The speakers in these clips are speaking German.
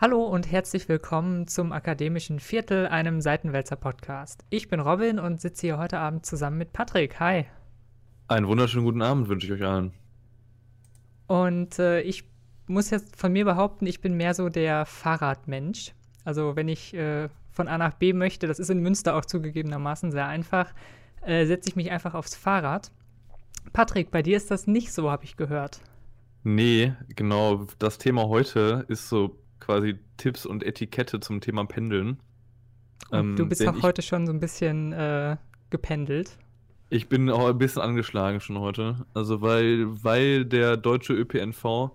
Hallo und herzlich willkommen zum Akademischen Viertel, einem Seitenwälzer-Podcast. Ich bin Robin und sitze hier heute Abend zusammen mit Patrick. Hi. Einen wunderschönen guten Abend wünsche ich euch allen. Und äh, ich muss jetzt von mir behaupten, ich bin mehr so der Fahrradmensch. Also wenn ich äh, von A nach B möchte, das ist in Münster auch zugegebenermaßen sehr einfach, äh, setze ich mich einfach aufs Fahrrad. Patrick, bei dir ist das nicht so, habe ich gehört. Nee, genau. Das Thema heute ist so quasi Tipps und Etikette zum Thema Pendeln. Ähm, du bist auch heute schon so ein bisschen äh, gependelt. Ich bin auch ein bisschen angeschlagen schon heute. Also weil, weil der deutsche ÖPNV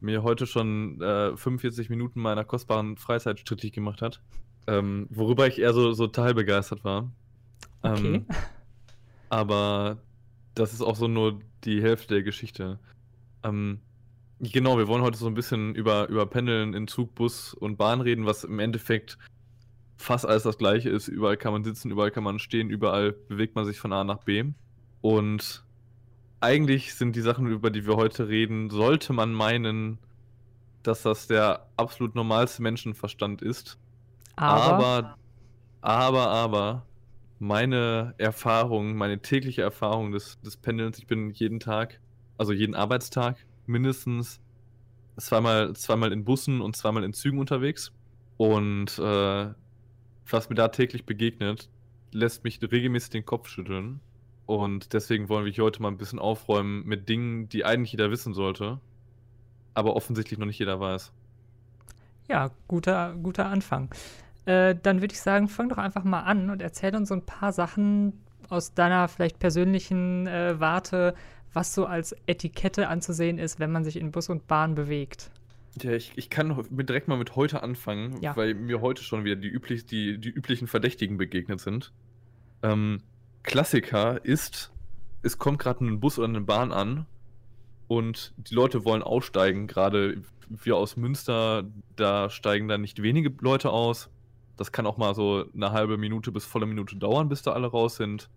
mir heute schon äh, 45 Minuten meiner kostbaren Freizeit strittig gemacht hat. Ähm, worüber ich eher so, so teilbegeistert war. Okay. Ähm, aber das ist auch so nur die Hälfte der Geschichte. Ähm, Genau, wir wollen heute so ein bisschen über, über Pendeln in Zug, Bus und Bahn reden, was im Endeffekt fast alles das gleiche ist. Überall kann man sitzen, überall kann man stehen, überall bewegt man sich von A nach B. Und eigentlich sind die Sachen, über die wir heute reden, sollte man meinen, dass das der absolut normalste Menschenverstand ist. Aber, aber, aber, aber meine Erfahrung, meine tägliche Erfahrung des, des Pendelns, ich bin jeden Tag, also jeden Arbeitstag mindestens zweimal, zweimal in Bussen und zweimal in Zügen unterwegs. Und äh, was mir da täglich begegnet, lässt mich regelmäßig den Kopf schütteln. Und deswegen wollen wir heute mal ein bisschen aufräumen mit Dingen, die eigentlich jeder wissen sollte, aber offensichtlich noch nicht jeder weiß. Ja, guter, guter Anfang. Äh, dann würde ich sagen, fang doch einfach mal an und erzähl uns so ein paar Sachen aus deiner vielleicht persönlichen äh, Warte, was so als Etikette anzusehen ist, wenn man sich in Bus und Bahn bewegt. Ja, ich, ich kann direkt mal mit heute anfangen, ja. weil mir heute schon wieder die, üblich, die, die üblichen Verdächtigen begegnet sind. Ähm, Klassiker ist, es kommt gerade ein Bus oder eine Bahn an und die Leute wollen aussteigen. Gerade wir aus Münster, da steigen dann nicht wenige Leute aus. Das kann auch mal so eine halbe Minute bis volle Minute dauern, bis da alle raus sind.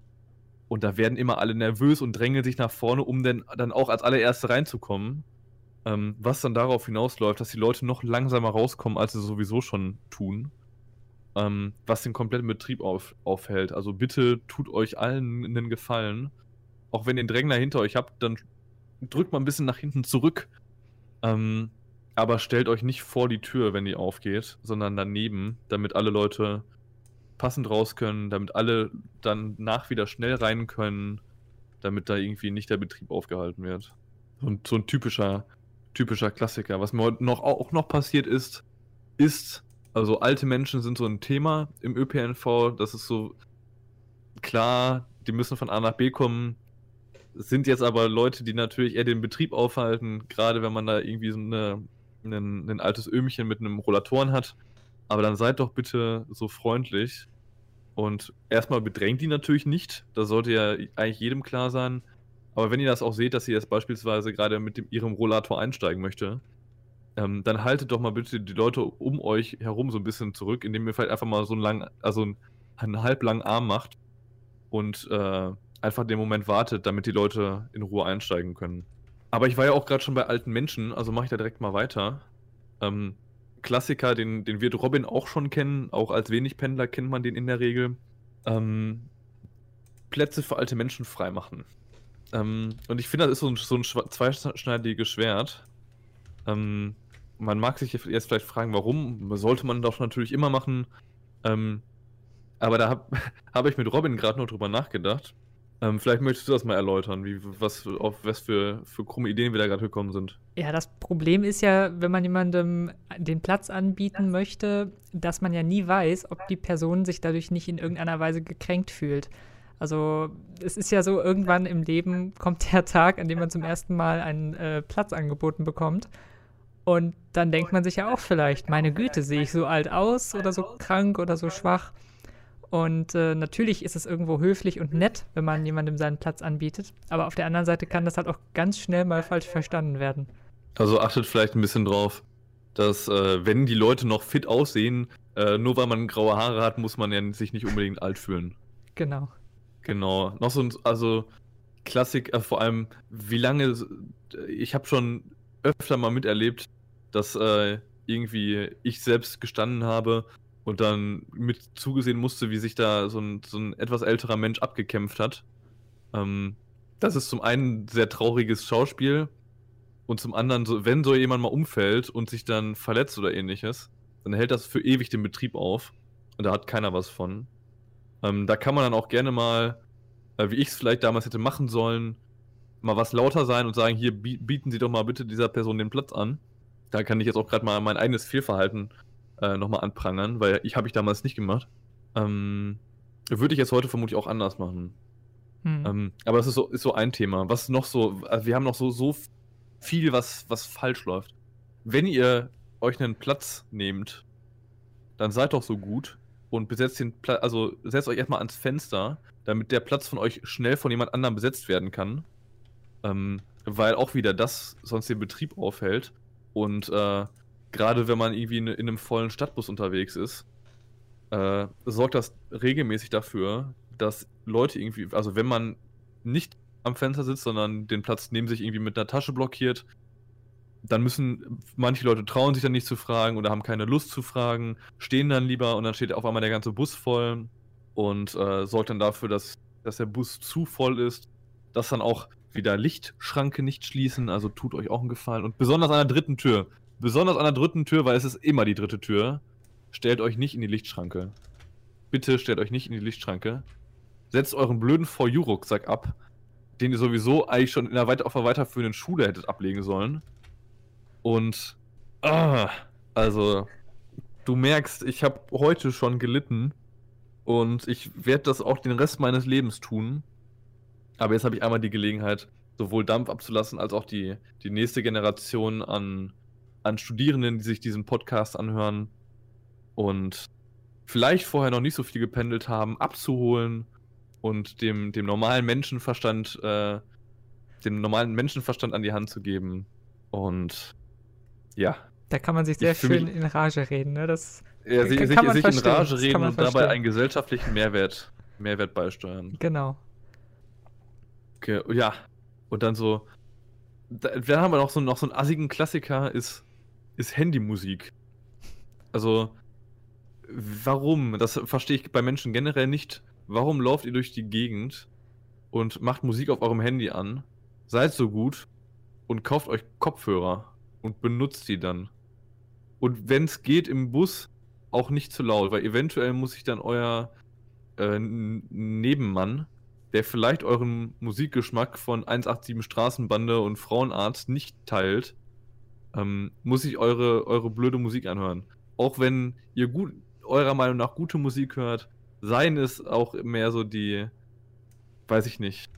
Und da werden immer alle nervös und drängeln sich nach vorne, um dann, dann auch als allererste reinzukommen. Ähm, was dann darauf hinausläuft, dass die Leute noch langsamer rauskommen, als sie sowieso schon tun. Ähm, was den kompletten Betrieb auf, aufhält. Also bitte tut euch allen einen Gefallen. Auch wenn ihr einen Drängler hinter euch habt, dann drückt mal ein bisschen nach hinten zurück. Ähm, aber stellt euch nicht vor die Tür, wenn die aufgeht, sondern daneben, damit alle Leute passend raus können, damit alle dann nach wieder schnell rein können, damit da irgendwie nicht der Betrieb aufgehalten wird. Und so ein typischer, typischer Klassiker. Was mir heute noch, auch noch passiert ist, ist, also alte Menschen sind so ein Thema im ÖPNV, das ist so klar, die müssen von A nach B kommen, sind jetzt aber Leute, die natürlich eher den Betrieb aufhalten, gerade wenn man da irgendwie so eine, ein, ein altes Öhmchen mit einem Rollatoren hat aber dann seid doch bitte so freundlich und erstmal bedrängt die natürlich nicht. Das sollte ja eigentlich jedem klar sein. Aber wenn ihr das auch seht, dass sie jetzt beispielsweise gerade mit dem, ihrem Rollator einsteigen möchte, ähm, dann haltet doch mal bitte die Leute um euch herum so ein bisschen zurück, indem ihr vielleicht einfach mal so einen langen, also einen, einen halblangen Arm macht und äh, einfach den Moment wartet, damit die Leute in Ruhe einsteigen können. Aber ich war ja auch gerade schon bei alten Menschen, also mache ich da direkt mal weiter. Ähm, Klassiker, den, den wird Robin auch schon kennen. Auch als Wenigpendler kennt man den in der Regel. Ähm, Plätze für alte Menschen freimachen. Ähm, und ich finde, das ist so ein, so ein zweischneidiges Schwert. Ähm, man mag sich jetzt vielleicht fragen, warum. Sollte man doch natürlich immer machen. Ähm, aber da habe hab ich mit Robin gerade noch drüber nachgedacht. Ähm, vielleicht möchtest du das mal erläutern, wie, was, auf was für, für krumme Ideen wir da gerade gekommen sind. Ja, das Problem ist ja, wenn man jemandem den Platz anbieten möchte, dass man ja nie weiß, ob die Person sich dadurch nicht in irgendeiner Weise gekränkt fühlt. Also es ist ja so, irgendwann im Leben kommt der Tag, an dem man zum ersten Mal einen äh, Platz angeboten bekommt. Und dann denkt man sich ja auch vielleicht, meine Güte, sehe ich so alt aus oder so krank oder so schwach. Und äh, natürlich ist es irgendwo höflich und nett, wenn man jemandem seinen Platz anbietet. Aber auf der anderen Seite kann das halt auch ganz schnell mal falsch verstanden werden. Also achtet vielleicht ein bisschen drauf, dass äh, wenn die Leute noch fit aussehen, äh, nur weil man graue Haare hat, muss man ja sich nicht unbedingt alt fühlen. Genau. Genau. Noch so ein, also Klassik, äh, vor allem, wie lange, ich habe schon öfter mal miterlebt, dass äh, irgendwie ich selbst gestanden habe und dann mit zugesehen musste, wie sich da so ein, so ein etwas älterer Mensch abgekämpft hat. Ähm, das ist zum einen ein sehr trauriges Schauspiel und zum anderen, so, wenn so jemand mal umfällt und sich dann verletzt oder ähnliches, dann hält das für ewig den Betrieb auf und da hat keiner was von. Ähm, da kann man dann auch gerne mal, äh, wie ich es vielleicht damals hätte machen sollen, mal was lauter sein und sagen, hier bieten Sie doch mal bitte dieser Person den Platz an. Da kann ich jetzt auch gerade mal mein eigenes Fehlverhalten äh, nochmal anprangern, weil ich habe ich damals nicht gemacht. Ähm, würde ich jetzt heute vermutlich auch anders machen. Hm. Ähm, aber das ist so, ist so ein Thema. Was noch so, also wir haben noch so, so viel, was, was falsch läuft. Wenn ihr euch einen Platz nehmt, dann seid doch so gut und besetzt den Platz, also setzt euch erstmal ans Fenster, damit der Platz von euch schnell von jemand anderem besetzt werden kann. Ähm, weil auch wieder das sonst den Betrieb aufhält. Und äh, gerade wenn man irgendwie in, in, einem vollen Stadtbus unterwegs ist, äh, sorgt das regelmäßig dafür, dass Leute irgendwie, also wenn man nicht am Fenster sitzt, sondern den Platz neben sich irgendwie mit einer Tasche blockiert, dann müssen manche Leute trauen sich dann nicht zu fragen oder haben keine Lust zu fragen, stehen dann lieber und dann steht auf einmal der ganze Bus voll und äh, sorgt dann dafür, dass, dass der Bus zu voll ist, dass dann auch wieder Lichtschranke nicht schließen, also tut euch auch einen Gefallen. Und besonders an der dritten Tür. Besonders an der dritten Tür, weil es ist immer die dritte Tür. Stellt euch nicht in die Lichtschranke. Bitte stellt euch nicht in die Lichtschranke. Setzt euren blöden For You-Rucksack ab, den ihr sowieso eigentlich schon in der weit auf der weiterführenden Schule hättet ablegen sollen. Und. Ah, also. Du merkst, ich habe heute schon gelitten. Und ich werde das auch den Rest meines Lebens tun. Aber jetzt habe ich einmal die Gelegenheit, sowohl Dampf abzulassen, als auch die, die nächste Generation an, an Studierenden, die sich diesen Podcast anhören und vielleicht vorher noch nicht so viel gependelt haben, abzuholen und dem, dem normalen Menschenverstand, äh, dem normalen Menschenverstand an die Hand zu geben. Und ja. Da kann man sich sehr schön in Rage reden, ne? Das ja, sich, sich, sich in Rage reden und dabei einen gesellschaftlichen Mehrwert, Mehrwert beisteuern. Genau. Okay, ja. Und dann so. Da, wir haben noch so, noch so einen assigen Klassiker, ist, ist Handymusik. Also, warum? Das verstehe ich bei Menschen generell nicht. Warum lauft ihr durch die Gegend und macht Musik auf eurem Handy an? Seid so gut und kauft euch Kopfhörer und benutzt die dann. Und wenn es geht im Bus, auch nicht zu laut, weil eventuell muss sich dann euer äh, Nebenmann der vielleicht euren Musikgeschmack von 187 Straßenbande und Frauenarzt nicht teilt, ähm, muss ich eure, eure blöde Musik anhören. Auch wenn ihr gut, eurer Meinung nach gute Musik hört, seien es auch mehr so die, weiß ich nicht.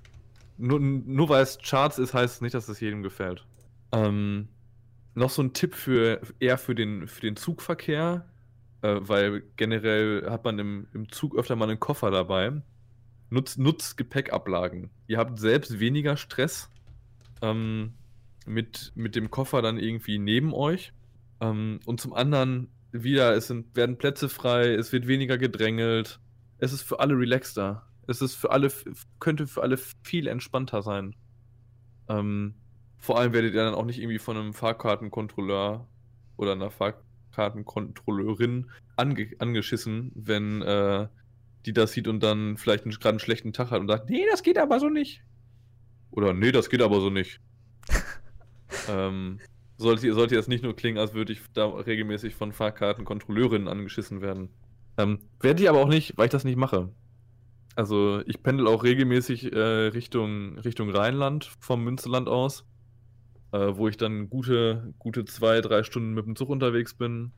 Nur, nur weil es Charts ist, heißt es nicht, dass es jedem gefällt. Ähm, noch so ein Tipp für eher für den, für den Zugverkehr, äh, weil generell hat man im, im Zug öfter mal einen Koffer dabei. Nutzt, nutzt Gepäckablagen. Ihr habt selbst weniger Stress ähm, mit, mit dem Koffer dann irgendwie neben euch. Ähm, und zum anderen wieder, es sind, werden Plätze frei, es wird weniger gedrängelt. Es ist für alle relaxter. Es ist für alle, könnte für alle viel entspannter sein. Ähm, vor allem werdet ihr dann auch nicht irgendwie von einem Fahrkartenkontrolleur oder einer Fahrkartenkontrolleurin ange angeschissen, wenn äh, die das sieht und dann vielleicht gerade einen schlechten Tag hat und sagt, nee, das geht aber so nicht. Oder nee, das geht aber so nicht. Ähm, sollte, sollte jetzt nicht nur klingen, als würde ich da regelmäßig von Fahrkartenkontrolleurinnen angeschissen werden. Ähm, werde ich aber auch nicht, weil ich das nicht mache. Also ich pendel auch regelmäßig äh, Richtung, Richtung Rheinland vom Münsterland aus, äh, wo ich dann gute, gute zwei, drei Stunden mit dem Zug unterwegs bin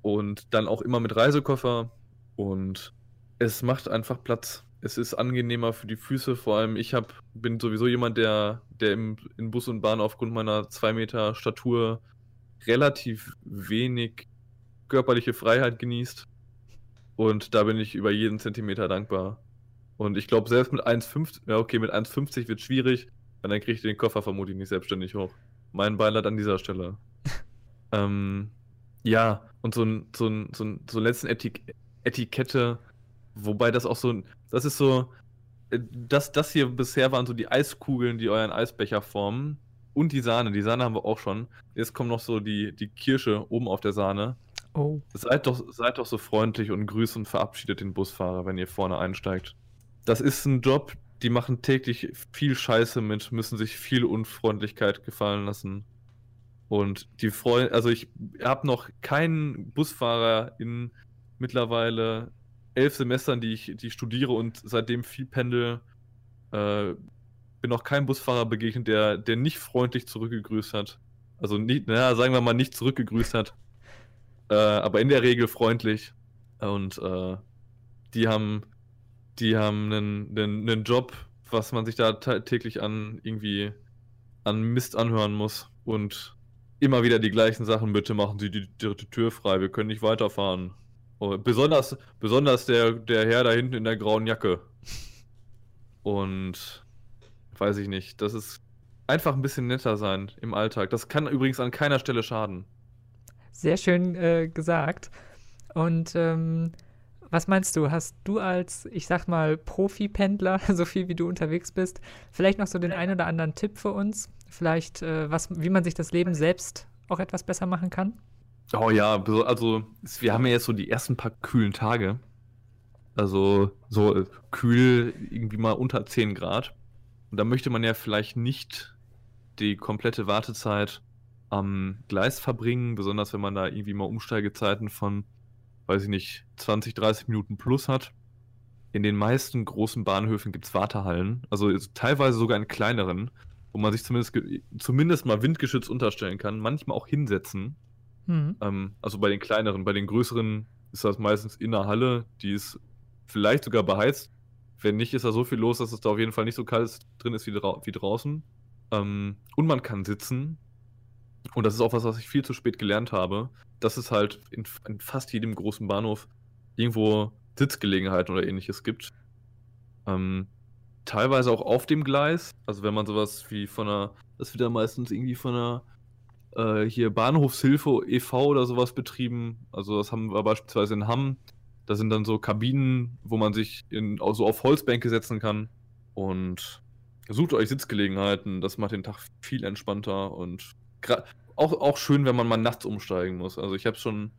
und dann auch immer mit Reisekoffer und es macht einfach Platz. Es ist angenehmer für die Füße. Vor allem, ich hab, bin sowieso jemand, der, der im, in Bus und Bahn aufgrund meiner 2 Meter Statur relativ wenig körperliche Freiheit genießt. Und da bin ich über jeden Zentimeter dankbar. Und ich glaube, selbst mit 1,50, ja okay, mit 1,50 wird schwierig, weil dann kriege ich den Koffer vermutlich nicht selbstständig hoch. Mein Beileid an dieser Stelle. ähm, ja, und so ein, so ein, so ein, so letzten Etik Etikette Wobei das auch so, das ist so, äh, das, das hier bisher waren so die Eiskugeln, die euren Eisbecher formen. und die Sahne. Die Sahne haben wir auch schon. Jetzt kommt noch so die, die Kirsche oben auf der Sahne. Oh. Seid doch, seid doch so freundlich und grüßt und verabschiedet den Busfahrer, wenn ihr vorne einsteigt. Das ist ein Job, die machen täglich viel Scheiße mit, müssen sich viel Unfreundlichkeit gefallen lassen. Und die freuen, also ich habe noch keinen Busfahrer in mittlerweile elf Semestern, die ich, die ich studiere und seitdem viel pendel, äh, bin noch keinem Busfahrer begegnet, der, der nicht freundlich zurückgegrüßt hat. Also nicht, naja, sagen wir mal nicht zurückgegrüßt hat. Äh, aber in der Regel freundlich. Und äh, die haben, die haben einen, einen, einen Job, was man sich da täglich an irgendwie an Mist anhören muss. Und immer wieder die gleichen Sachen. Bitte machen Sie die dritte Tür frei, wir können nicht weiterfahren. Oh, besonders, besonders der, der Herr da hinten in der grauen Jacke. Und weiß ich nicht, das ist einfach ein bisschen netter sein im Alltag. Das kann übrigens an keiner Stelle schaden. Sehr schön äh, gesagt. Und ähm, was meinst du? Hast du als, ich sag mal, Profi-Pendler, so viel wie du unterwegs bist, vielleicht noch so den einen oder anderen Tipp für uns? Vielleicht, äh, was, wie man sich das Leben selbst auch etwas besser machen kann? Oh ja, also wir haben ja jetzt so die ersten paar kühlen Tage. Also so äh, kühl, irgendwie mal unter 10 Grad. Und da möchte man ja vielleicht nicht die komplette Wartezeit am Gleis verbringen, besonders wenn man da irgendwie mal Umsteigezeiten von, weiß ich nicht, 20, 30 Minuten plus hat. In den meisten großen Bahnhöfen gibt es Wartehallen, also teilweise sogar in kleineren, wo man sich zumindest, zumindest mal windgeschützt unterstellen kann, manchmal auch hinsetzen. Mhm. Ähm, also bei den kleineren, bei den größeren ist das meistens in der Halle, die ist vielleicht sogar beheizt. Wenn nicht, ist da so viel los, dass es da auf jeden Fall nicht so kalt drin ist wie, dra wie draußen. Ähm, und man kann sitzen. Und das ist auch was, was ich viel zu spät gelernt habe, dass es halt in, in fast jedem großen Bahnhof irgendwo Sitzgelegenheiten oder ähnliches gibt. Ähm, teilweise auch auf dem Gleis. Also wenn man sowas wie von einer, das wird ja meistens irgendwie von einer äh, hier Bahnhofshilfe e.V. oder sowas betrieben. Also das haben wir beispielsweise in Hamm. Da sind dann so Kabinen, wo man sich in, also auf Holzbänke setzen kann. Und sucht euch Sitzgelegenheiten. Das macht den Tag viel entspannter und auch, auch schön, wenn man mal nachts umsteigen muss. Also ich habe schon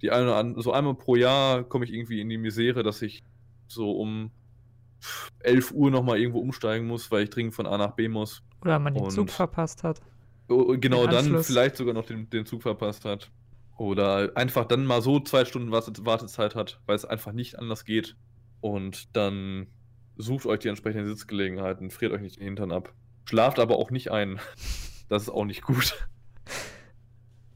die eine an, so einmal pro Jahr komme ich irgendwie in die Misere, dass ich so um 11 Uhr nochmal irgendwo umsteigen muss, weil ich dringend von A nach B muss. Oder man den Zug verpasst hat. Oh, genau, dann vielleicht sogar noch den, den Zug verpasst hat. Oder einfach dann mal so zwei Stunden Wartezeit hat, weil es einfach nicht anders geht. Und dann sucht euch die entsprechenden Sitzgelegenheiten, friert euch nicht den Hintern ab. Schlaft aber auch nicht ein. Das ist auch nicht gut.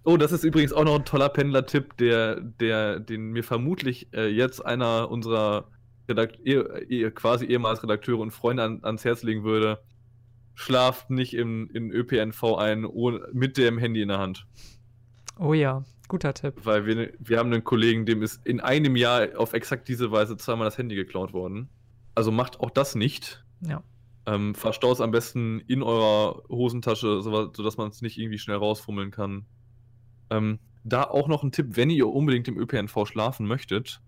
Oh, das ist übrigens auch noch ein toller Pendler-Tipp, der, der, den mir vermutlich äh, jetzt einer unserer Redakt quasi ehemals Redakteure und Freunde an, ans Herz legen würde. Schlaft nicht im, in ÖPNV ein ohne, mit dem Handy in der Hand. Oh ja, guter Tipp. Weil wir, wir haben einen Kollegen, dem ist in einem Jahr auf exakt diese Weise zweimal das Handy geklaut worden. Also macht auch das nicht. Ja. Ähm, verstaut es am besten in eurer Hosentasche, sodass man es nicht irgendwie schnell rausfummeln kann. Ähm, da auch noch ein Tipp, wenn ihr unbedingt im ÖPNV schlafen möchtet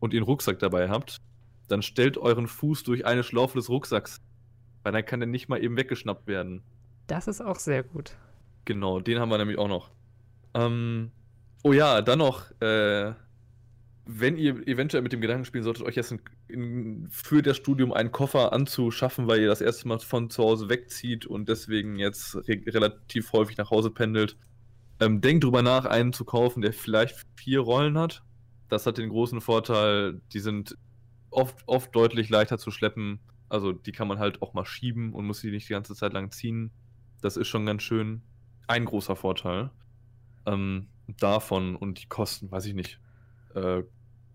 und ihr einen Rucksack dabei habt, dann stellt euren Fuß durch eine Schlaufe des Rucksacks. Weil dann kann der nicht mal eben weggeschnappt werden. Das ist auch sehr gut. Genau, den haben wir nämlich auch noch. Ähm, oh ja, dann noch, äh, wenn ihr eventuell mit dem Gedanken spielen solltet, euch jetzt in, in, für das Studium einen Koffer anzuschaffen, weil ihr das erste Mal von zu Hause wegzieht und deswegen jetzt re relativ häufig nach Hause pendelt, ähm, denkt drüber nach, einen zu kaufen, der vielleicht vier Rollen hat. Das hat den großen Vorteil, die sind oft, oft deutlich leichter zu schleppen. Also die kann man halt auch mal schieben und muss sie nicht die ganze Zeit lang ziehen. Das ist schon ganz schön. Ein großer Vorteil. Ähm, davon und die Kosten, weiß ich nicht. Äh,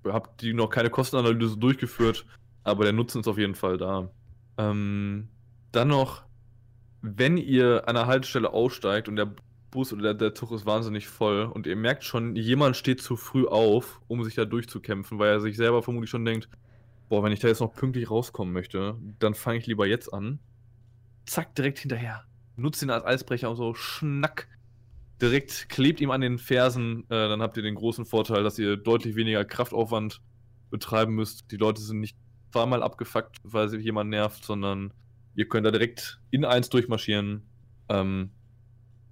hab die noch keine Kostenanalyse durchgeführt, aber der Nutzen ist auf jeden Fall da. Ähm, dann noch, wenn ihr an der Haltestelle aussteigt und der Bus oder der, der Zug ist wahnsinnig voll und ihr merkt schon, jemand steht zu früh auf, um sich da durchzukämpfen, weil er sich selber vermutlich schon denkt, boah, wenn ich da jetzt noch pünktlich rauskommen möchte, dann fange ich lieber jetzt an. Zack, direkt hinterher. Nutzt ihn als Eisbrecher und so, schnack. Direkt klebt ihm an den Fersen, äh, dann habt ihr den großen Vorteil, dass ihr deutlich weniger Kraftaufwand betreiben müsst. Die Leute sind nicht zweimal abgefuckt, weil sich jemand nervt, sondern ihr könnt da direkt in eins durchmarschieren. Ähm,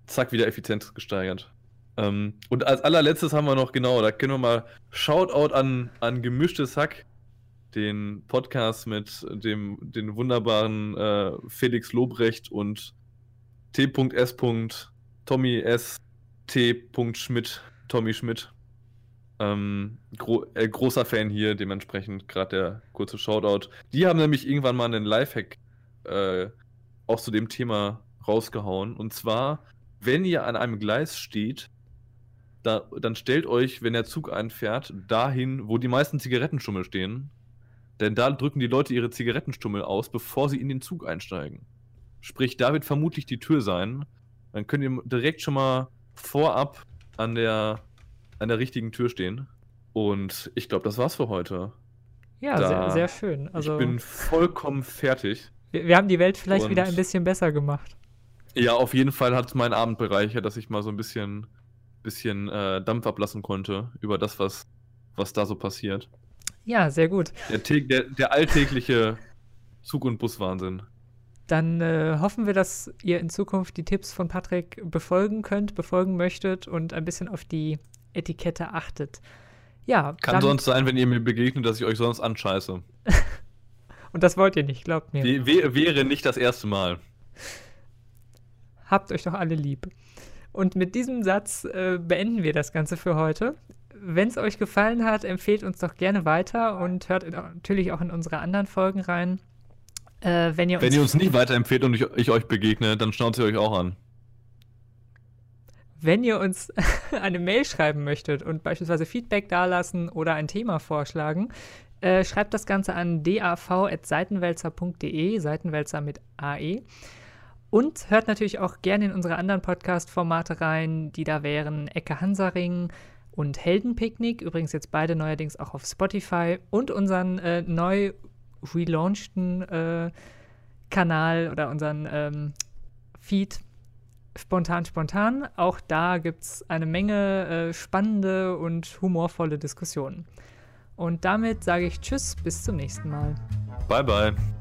zack, wieder Effizienz gesteigert. Ähm, und als allerletztes haben wir noch, genau, da können wir mal Shoutout an, an Gemischtes Hack, den Podcast mit dem den wunderbaren äh, Felix Lobrecht und T.S. Tommy S. T. Schmidt, Tommy Schmidt. Ähm, gro äh, großer Fan hier, dementsprechend gerade der kurze Shoutout. Die haben nämlich irgendwann mal einen Lifehack äh, auch zu dem Thema rausgehauen. Und zwar, wenn ihr an einem Gleis steht, da, dann stellt euch, wenn der Zug einfährt, dahin, wo die meisten Zigarettenstummel stehen. Denn da drücken die Leute ihre Zigarettenstummel aus, bevor sie in den Zug einsteigen. Sprich, da wird vermutlich die Tür sein. Dann könnt ihr direkt schon mal vorab an der, an der richtigen Tür stehen. Und ich glaube, das war's für heute. Ja, sehr, sehr, schön. Also, ich bin vollkommen fertig. Wir, wir haben die Welt vielleicht wieder ein bisschen besser gemacht. Ja, auf jeden Fall hat es meinen Abend bereichert, dass ich mal so ein bisschen, bisschen äh, Dampf ablassen konnte über das, was, was da so passiert. Ja, sehr gut. Der, der, der alltägliche Zug- und Buswahnsinn. Dann äh, hoffen wir, dass ihr in Zukunft die Tipps von Patrick befolgen könnt, befolgen möchtet und ein bisschen auf die Etikette achtet. Ja. Kann sonst sein, wenn ihr mir begegnet, dass ich euch sonst anscheiße. und das wollt ihr nicht, glaubt mir. W wäre nicht das erste Mal. Habt euch doch alle lieb. Und mit diesem Satz äh, beenden wir das Ganze für heute. Wenn es euch gefallen hat, empfehlt uns doch gerne weiter und hört natürlich auch in unsere anderen Folgen rein. Äh, wenn, ihr wenn ihr uns nicht weiterempfehlt und ich, ich euch begegne, dann schnauzt ihr euch auch an. Wenn ihr uns eine Mail schreiben möchtet und beispielsweise Feedback dalassen oder ein Thema vorschlagen, äh, schreibt das Ganze an dav.seitenwälzer.de, Seitenwälzer mit AE. Und hört natürlich auch gerne in unsere anderen Podcast-Formate rein, die da wären Ecke Hansaring und Heldenpicknick, übrigens jetzt beide neuerdings auch auf Spotify und unseren äh, neu relaunchten äh, Kanal oder unseren ähm, Feed Spontan Spontan. Auch da gibt es eine Menge äh, spannende und humorvolle Diskussionen. Und damit sage ich Tschüss, bis zum nächsten Mal. Bye, bye.